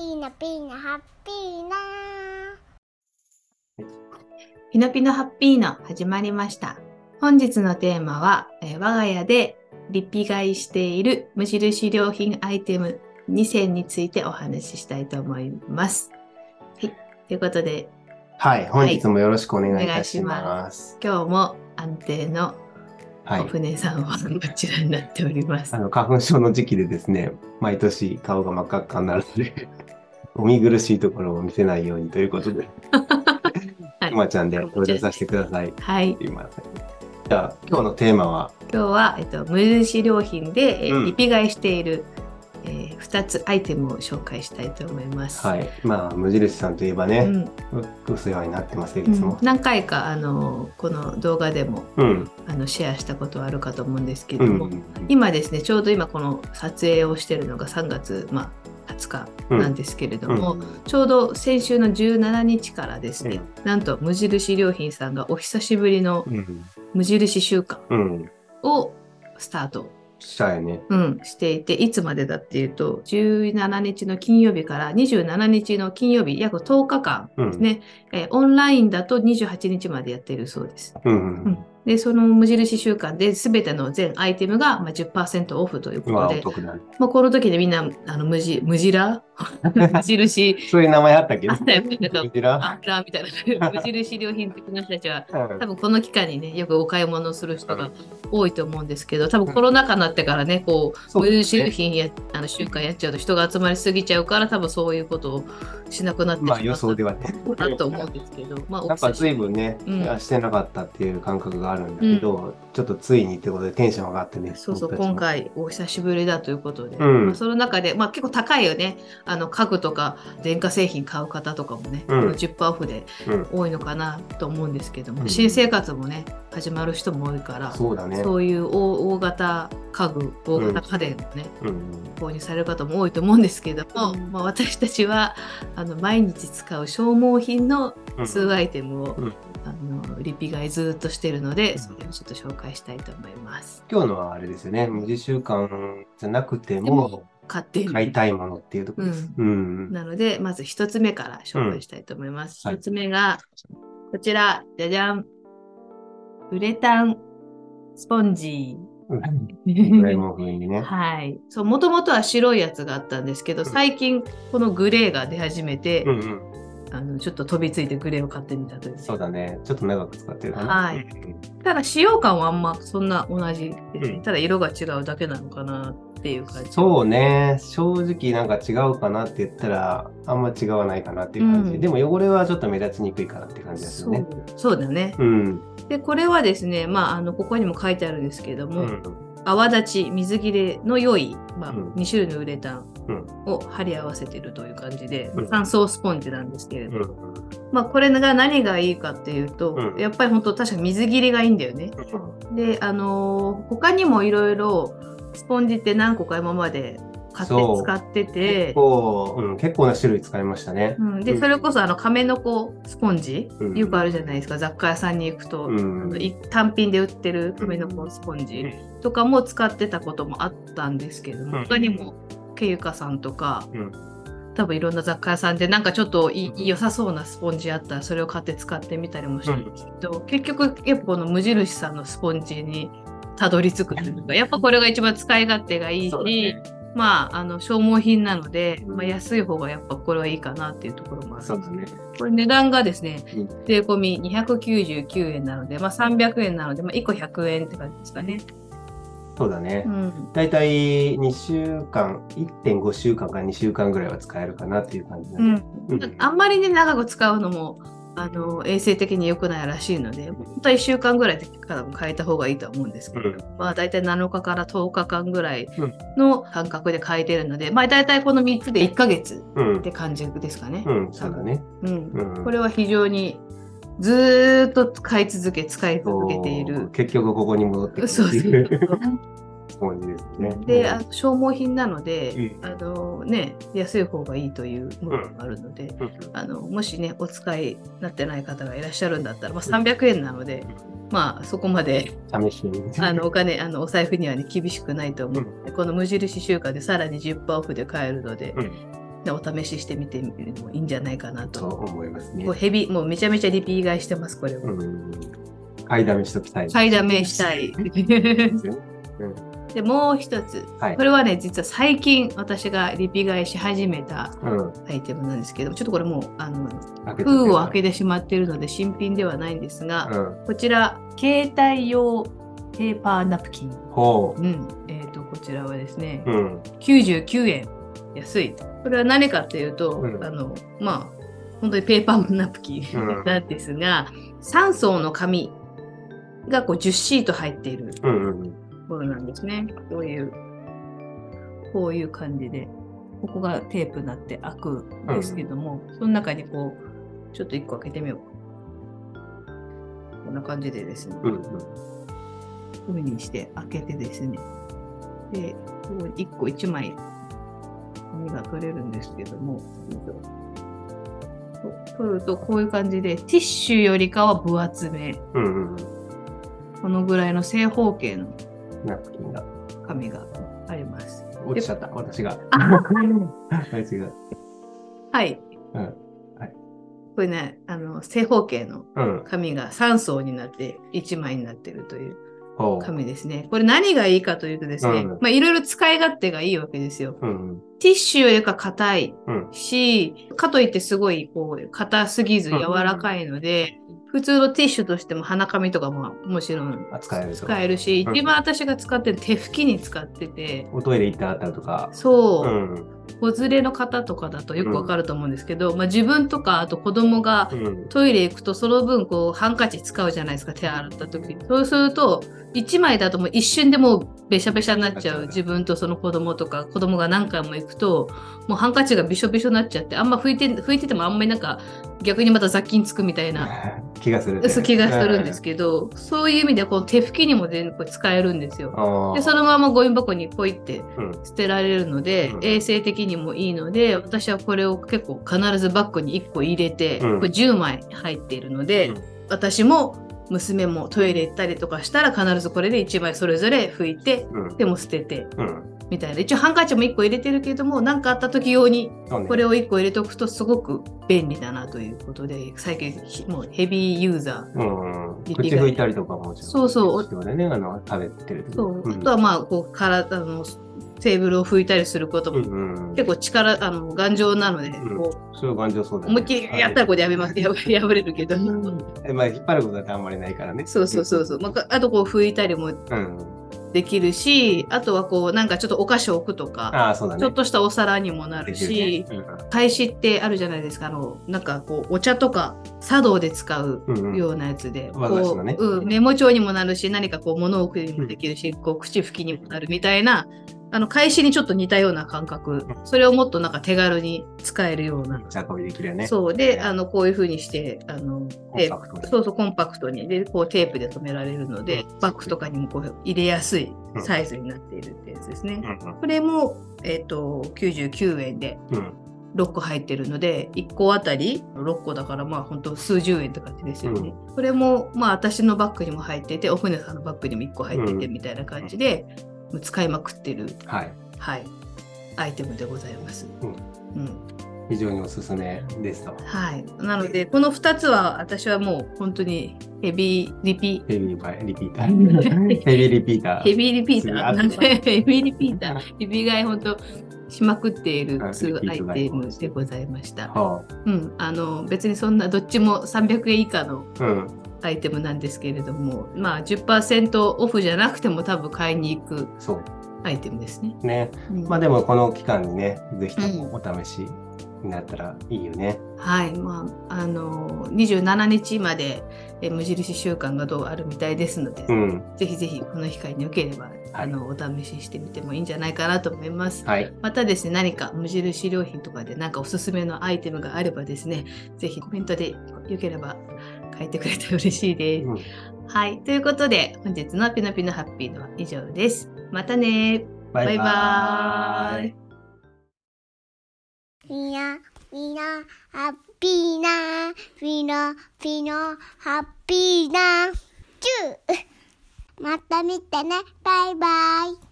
ピーナピーナハッピーナピノピノハッピーノ始まりました。本日のテーマは、えー我が家でリピ買いしている無印良品アイテム2選についてお話ししたいと思います。はい。ということで、はい、本日もよろしくお願いいたしお願ます。今日も安定のはい。お船さんはこちらになっております。あの、花粉症の時期でですね、毎年顔が真っ赤っかになるので、お見苦しいところを見せないようにということで、はいくまちゃんで登場させてください。はい。すいません。じゃあ、今日のテーマは、今日は、えっと、無印良品で、えーうんリピ買いしている、え2つアイテムを紹介したいと思います。はい。まあ、無印さんといえばね、うんお世話になってますよ、いつも。うん何回かあのこの動画でもうん。あのシェアしたことはあるかと思うんですけども、うん。今ですねちょうど今この撮影をしているのが3月、まあ、20日なんですけれども、ちょうど先週の17日からですね、なんと無印良品さんがお久しぶりのうん。無印週間うん。をスタート、したよね。うん、していていつまでだっていうと17日の金曜日から27日の金曜日約10日間うん。ですね、えーオンラインだと28日までやっているそうです。うん。うんで、その無印週間で全ての全アイテムがまあ10%オフというこまあ、とで。まあ、この時でみんなあの無地無印 無印。そういう名前あったっけ？あったよねなんか こちら？あらみたいな。無印良品的な人たちはうん。多分この期間にねよくお買い物する人が多いと思うんですけど多分コロナ禍になってからねこう無印良品やあの週間やっちゃうと人が集まりすぎちゃうから多分そういうことをしなくなってしまったまあ予想ではね。なと思うんですけどまあおなんか久しぶり随分ね、うん。してなかったっていう感覚があるんだけど、ちょっとついにってことでテンション上がってね。そうそう、今。回お久しぶりだということで、うん。まあ、その中で、まあ、結構高いよね、あの家具とか電化製品買う方とかもね、うん。10%オフでうん、多いのかなと思うんですけども、うん。新生活もね、始まる人も多いから、そうだね。そういう大大型家具、大型家電をね、うん購入される方も多いと思うんですけども、うんまあ、私たちはあの毎日使う消耗品のうん数アイテムを、うんあのリピ買いずっとしてるので、うんそれをちょっと紹介したいと思います。今日のはあれですよね、無地週間じゃなくてでもも、買って買いたいものっていうところです。うん。なので、まず一つ目から紹介したいと思います。うん一、つ目が、こちら、じゃじゃん。ウレタンスポンジ。ね。はい。そう、もともとは白いやつがあったんですけど、うん最近このグレーが出始めて、うんうん。あのちょっと飛びついてグレーを買ってみたと。そうだね。ちょっと長く使ってるかな。はいうんただ使用感はあんまそんな同じうんただ色が違うだけなのかなっていう感じ。そうね。正直なんか違うかなって言ったら、あんま違わないかなっていう感じ。うんでも汚れはちょっと目立ちにくいかなって感じですよね。そうだね。うん。で、これはですね、まあ、あのここにも書いてあるんですけども、うん。泡立ち、水切れの良い、まあうん2種類のウレタンうんを貼り合わせているという感じで、うん乾燥スポンジなんですけれど、うん。まあ、これが何がいいかっていうと、うんやっぱり本当確か水切りがいいんだよね。で、あのー他にもいろいろスポンジって何個か今まで買って使って結て、構、うん、結構な種類使いましたね。うん、でそれこそあの亀の子スポンジ、うん。よくあるじゃないですか。雑貨屋さんに行くと、うん。単品で売ってる亀の子スポンジとかも使ってたこともあったんですけども、うん。他にもけゆかさんとか、うん。多分いろんな雑貨屋さんでなんかちょっとい良さそうなスポンジあったらそれを買って使ってみたりもしたんですけど、結局やっぱこの無印さんのスポンジにたどり着くというかやっぱこれが一番使い勝手がいいし、ねまああの消耗品なので、まあ、安い方がやっぱこれはいいかなっていうところもあるそうだね。これ値段がですねうん税込み299円なので、まあ、300円なので、まあ、1個100円って感じですかね。そうだねう。んだいたい2週間、1.5週間から2週間ぐらいは使えるかなっていう感じだね。うんうんあんまりね長く使うのもあの衛生的に良くないらしいので本当は1週間ぐらいで多分変えた方がいいとは思うんですけど、うんまあ大体7日から10日間ぐらいうんの間隔で変えてるので、まあ大体この3つで1ヶ月うんっ。て感じですかね。うん、そうだね。うんうんこれは非常にずーっと使い続け使い続けている。結局ここに戻ってくるそうそう いうですね。で、あの消耗品なので、うんあのね、安い方がいいというものがあるので、うんあのもしね、お使いになってない方がいらっしゃるんだったら、まあ、300円なので、まあ、そこまで試しに。あのお金、あのお財布には、ね、厳しくないと思うので、この無印週間でさらに10%オフで買えるので、うんでお試ししてみてもいいんじゃないかなとと。思いますねこう。ヘビ、もうめちゃめちゃリピー買いしてます、これは。うん。買いだめしときたい。買いだめしたい。で、もう一つ。はいこ。れはね、実は最近私がリピ買いし始めたうん。アイテムなんですけど、ちょっとこれもう、あの、封を開けて。てしまっているので新品ではないんですが、うん。こちら、携帯用ペーパーナプキン。ほうん。えっ、と、こちらはですね、う。うん。99円。安い。これは何かっていうと、うんあの、まあ、本当にペーパーナプキンうん なんですが、3層の紙がこう10シート入っているうんうんものなんですね。こういう、こういう感じで、ここがテープになって開くんですけども、その中にこう、ちょっと1個開けてみようか。こんな感じでですね、うん。うんこうにして開けてですね、で、ここ1個1枚、紙が取れるんですけども、と取るとこういう感じで、ティッシュよりかは分厚め、うん。うんうん。このぐらいの正方形のナプキンが紙があります。落ちちゃった、私が。あ 私が。はい。うんはいこれね、あの、正方形のうん。紙が3層になって1枚になってるという。紙ですね。これ何がいいかというとですね、うんまあいろいろ使い勝手がいいわけですよ。うん。ティッシュよりか硬いうん。し、かといってすごいこう硬すぎず柔らかいので、普通のティッシュとしても鼻紙とかももちろん扱えると。使えるし、うん一番私が使ってる手拭きに使ってて、おトイレ行った後とか。そう、うん。子連れの方とかだとよくわかると思うんですけど、まあ、自分とかあと子供がうん。トイレ行くとその分こうハンカチ使うじゃないですか手洗った時にそうすると1枚だともう一瞬でもうべしゃべしゃになっちゃう自分とその子供とか子供が何回も行くともうハンカチがびしょびしょになっちゃってあんま拭いて拭いててもあんまりなんか逆にまた雑菌つくみたいな 気がする。そう気がするんですけど、そういう意味でこう手拭きにも全然これ使えるんですよ。どでそのままゴミ箱にポイってうん。捨てられるので、うん衛生的にもいいので私はこれを結構必ずバッグに1個入れて、うん。これ10枚入っているので、うん。私も娘もトイレ行ったりとかしたら必ずこれで1枚それぞれ拭いてうん。でも捨ててうん。みたいな。一応ハンカチも1個入れてるけども何かあった時用にこれを1個入れておくとすごく便利だなということで最近ひもうヘビーユーザーうん。口拭いたりとかももちろん。そうそう。食べてる時。そう、ん。あとはまあこう体あのテーブルを拭いたりすることも。結構力あの頑丈なので、うん。こそれは頑丈そうだね。う思いっきりやったらこれやめます、や破れるけど、えまあ、引っ張ることだってあんまりないからね。そうそうそうそう、まあ、あとこう拭いたりもうん。できるしあとはこうなんかちょっとお菓子を置くとか、ね。ちょっとしたお皿にもなるでし、ね。返しってあるじゃないですか。あのなんかこうお茶とか茶道で使うようなやつで、こううん、メモ帳にもなるし何かこう物を置くにもできるし、こう口拭きにもなるみたいなあの返しにちょっと似たような感覚。それをもっとなんか手軽に使えるような。持ち運びできるよね。そう。で、あのこういう風にして、あのテープ。コンパクトに。そうそうコンパクトに。でこうテープで留められるので、バッグとかにもこう入れやすいサイズになっているってやつですね。うんこれもえっ、と99円でうん。うん。6個入ってるので1個あたり6個だからまあ本当数十円って感じですよね。これもまあ私のバッグにも入っててお船さんのバッグにも1個入っててうん。みたいな感じで、もう使いまくってるはい。はいアイテムでございます。うんうん非常におすすめですと。はい。なので、この2つは私はもう本当にヘビーリピ、ヘビーバイリピーター。ヘビーリピーター。ヘビーリピーターなんで、ヘビーリピーター、リピ買い本当しまくっているーアイテムでございました。はうん。あの、別にそんなどっちも300円以下のあ、うん。アイテムなんですけれども、まあ10%オフじゃなくても多分買いに行く。アイテムですね。ね。うんまあでもこの期間にね、ぜひともお試しになったらいいよね。はい、まあ、あの、27日までえ無印週間がどうあるみたいですので、うん。ぜひぜひこの機会によければ、あのお試ししてみてもいいんじゃないかなと思います。はい。またですね、何か無印良品とかで何かおすすめのアイテムがあればですね、ぜひコメントでよければ書いてくれたら嬉しいです。うんはい、ということで本日のピノピノハッピーのは以上です。またねババイバーイみな、みな、ハッピーな、ピノ、ピノ、ハッピーな、チュー また見てね、バイバイ。